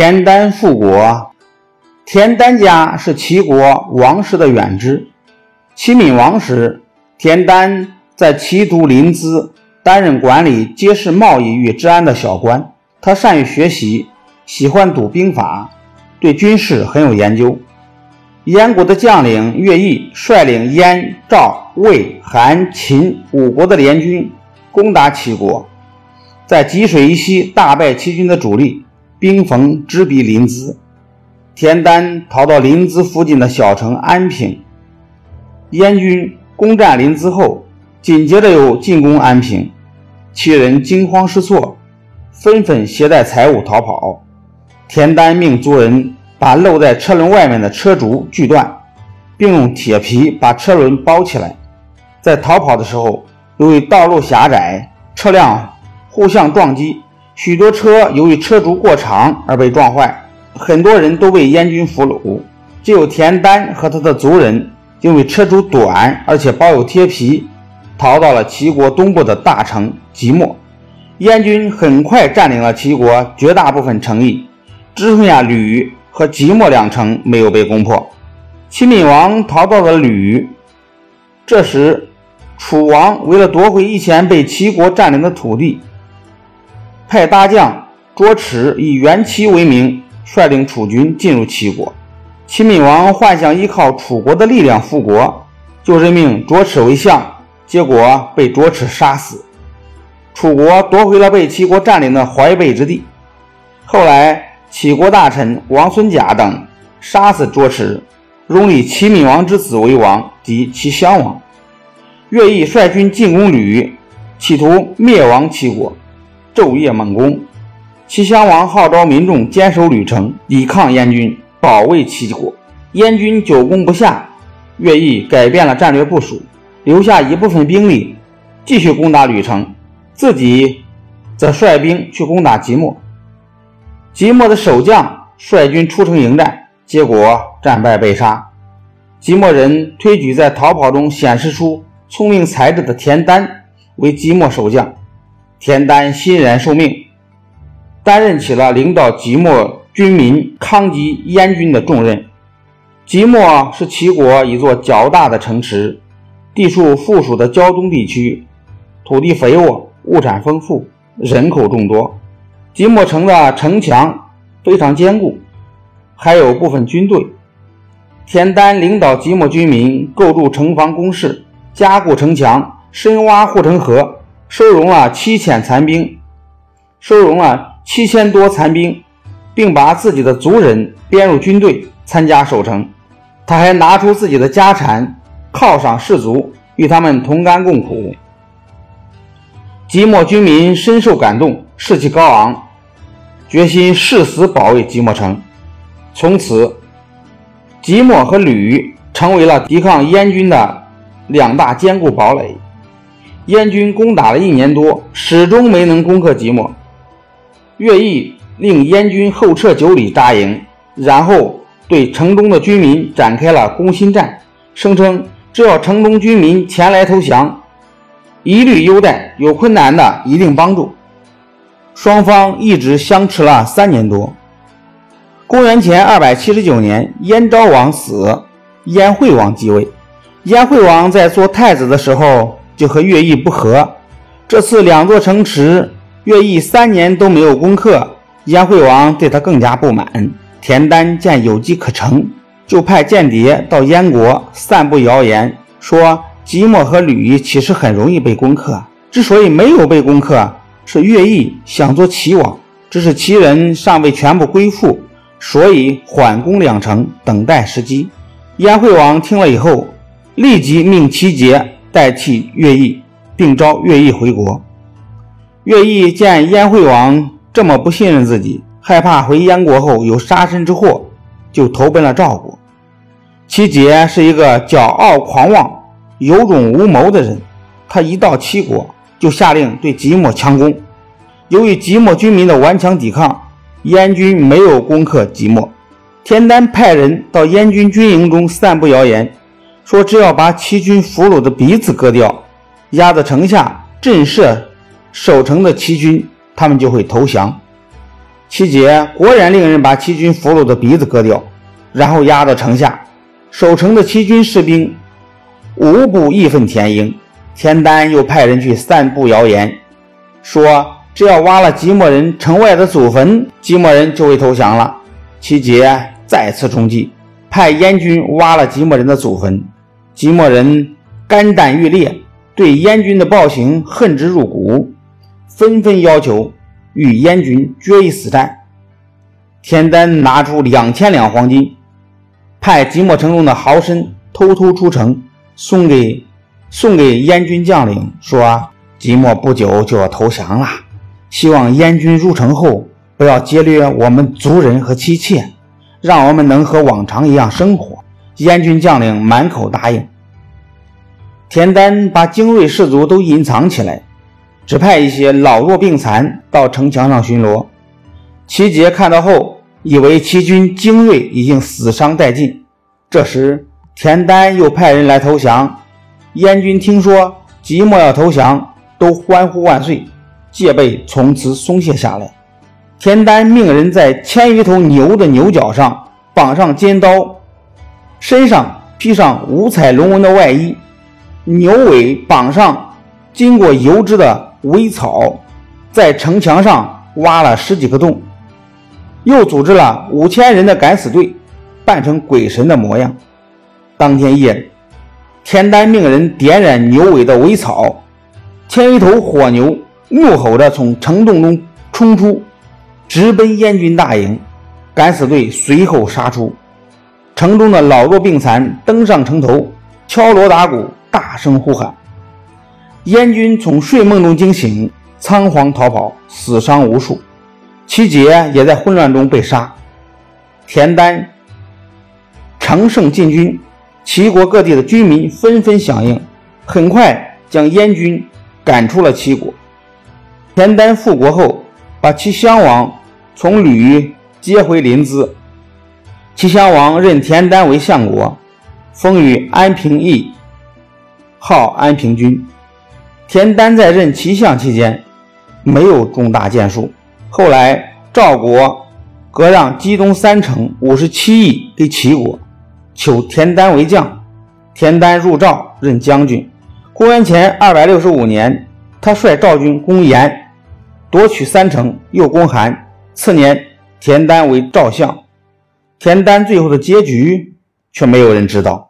田丹复国。田丹家是齐国王室的远支。齐闵王时，田丹在齐都临淄担任管理街市贸易与治安的小官。他善于学习，喜欢读兵法，对军事很有研究。燕国的将领乐毅率领燕、赵、魏、韩、秦五国的联军攻打齐国，在济水以西大败齐军的主力。兵逢直逼临淄，田丹逃到临淄附近的小城安平。燕军攻占临淄后，紧接着又进攻安平，齐人惊慌失措，纷纷携带财物逃跑。田丹命族人把露在车轮外面的车轴锯断，并用铁皮把车轮包起来。在逃跑的时候，由于道路狭窄，车辆互相撞击。许多车由于车轴过长而被撞坏，很多人都被燕军俘虏。只有田丹和他的族人因为车轴短而且包有铁皮，逃到了齐国东部的大城即墨。燕军很快占领了齐国绝大部分城邑，只剩下吕和即墨两城没有被攻破。齐闵王逃到了吕，这时楚王为了夺回以前被齐国占领的土地。派大将卓齿以元齐为名，率领楚军进入齐国。齐闵王幻想依靠楚国的力量复国，就任命卓齿为相，结果被卓齿杀死。楚国夺回了被齐国占领的淮北之地。后来，齐国大臣王孙贾等杀死卓齿，拥立齐闵王之子为王，即齐襄王。乐毅率军进攻吕，企图灭亡齐国。昼夜猛攻，齐襄王号召民众坚守吕城，抵抗燕军，保卫齐国。燕军久攻不下，乐毅改变了战略部署，留下一部分兵力继续攻打吕城，自己则率兵去攻打即墨。即墨的守将率军出城迎战，结果战败被杀。即墨人推举在逃跑中显示出聪明才智的田丹为即墨守将。田丹欣然受命，担任起了领导即墨军民抗击燕军的重任。即墨是齐国一座较大的城池，地处附属的胶东地区，土地肥沃，物产丰富，人口众多。即墨城的城墙非常坚固，还有部分军队。田丹领导即墨军民构筑城防工事，加固城墙，深挖护城河。收容了七千残兵，收容了七千多残兵，并把自己的族人编入军队参加守城。他还拿出自己的家产犒赏士卒，与他们同甘共苦。即墨军民深受感动，士气高昂，决心誓死保卫即墨城。从此，即墨和吕成为了抵抗燕军的两大坚固堡垒。燕军攻打了一年多，始终没能攻克即墨。乐毅令燕军后撤九里扎营，然后对城中的军民展开了攻心战，声称只要城中军民前来投降，一律优待，有困难的一定帮助。双方一直相持了三年多。公元前二百七十九年，燕昭王死，燕惠王继位。燕惠王在做太子的时候。就和乐毅不和，这次两座城池，乐毅三年都没有攻克，燕惠王对他更加不满。田丹见有机可乘，就派间谍到燕国散布谣言，说即墨和吕其实很容易被攻克，之所以没有被攻克，是乐毅想做齐王，只是齐人尚未全部归附，所以缓攻两城，等待时机。燕惠王听了以后，立即命齐杰。代替乐毅，并召乐毅回国。乐毅见燕惠王这么不信任自己，害怕回燕国后有杀身之祸，就投奔了赵国。齐杰是一个骄傲狂妄、有种无谋的人，他一到齐国就下令对即墨强攻。由于即墨军民的顽强抵抗，燕军没有攻克即墨。田丹派人到燕军军营中散布谣言。说只要把齐军俘虏的鼻子割掉，压在城下震慑守城的齐军，他们就会投降。齐杰果然令人把齐军俘虏的鼻子割掉，然后压到城下。守城的齐军士兵无不义愤填膺。田丹又派人去散布谣言，说只要挖了即墨人城外的祖坟，即墨人就会投降了。齐杰再次中计，派燕军挖了即墨人的祖坟。即墨人肝胆欲裂，对燕军的暴行恨之入骨，纷纷要求与燕军决一死战。田丹拿出两千两黄金，派即墨城中的豪绅偷偷出城，送给送给燕军将领，说即墨不久就要投降了，希望燕军入城后不要劫掠我们族人和妻妾，让我们能和往常一样生活。燕军将领满口答应。田丹把精锐士卒都隐藏起来，只派一些老弱病残到城墙上巡逻。齐杰看到后，以为齐军精锐已经死伤殆尽。这时，田丹又派人来投降。燕军听说即墨要投降，都欢呼万岁，戒备从此松懈下来。田丹命人在千余头牛的牛角上绑上尖刀。身上披上五彩龙纹的外衣，牛尾绑上经过油脂的苇草，在城墙上挖了十几个洞，又组织了五千人的敢死队，扮成鬼神的模样。当天夜里，田丹命人点燃牛尾的苇草，牵一头火牛怒吼着从城洞中冲出，直奔燕军大营。敢死队随后杀出。城中的老弱病残登上城头，敲锣打鼓，大声呼喊。燕军从睡梦中惊醒，仓皇逃跑，死伤无数。齐杰也在混乱中被杀。田丹乘胜进军，齐国各地的军民纷纷响应，很快将燕军赶出了齐国。田丹复国后，把齐襄王从吕接回临淄。齐襄王任田丹为相国，封于安平邑，号安平君。田丹在任齐相期间，没有重大建树。后来赵国割让冀东三城五十七邑给齐国，求田丹为将。田丹入赵任将军。公元前二百六十五年，他率赵军攻延，夺取三城，又攻韩。次年，田丹为赵相。田丹最后的结局，却没有人知道。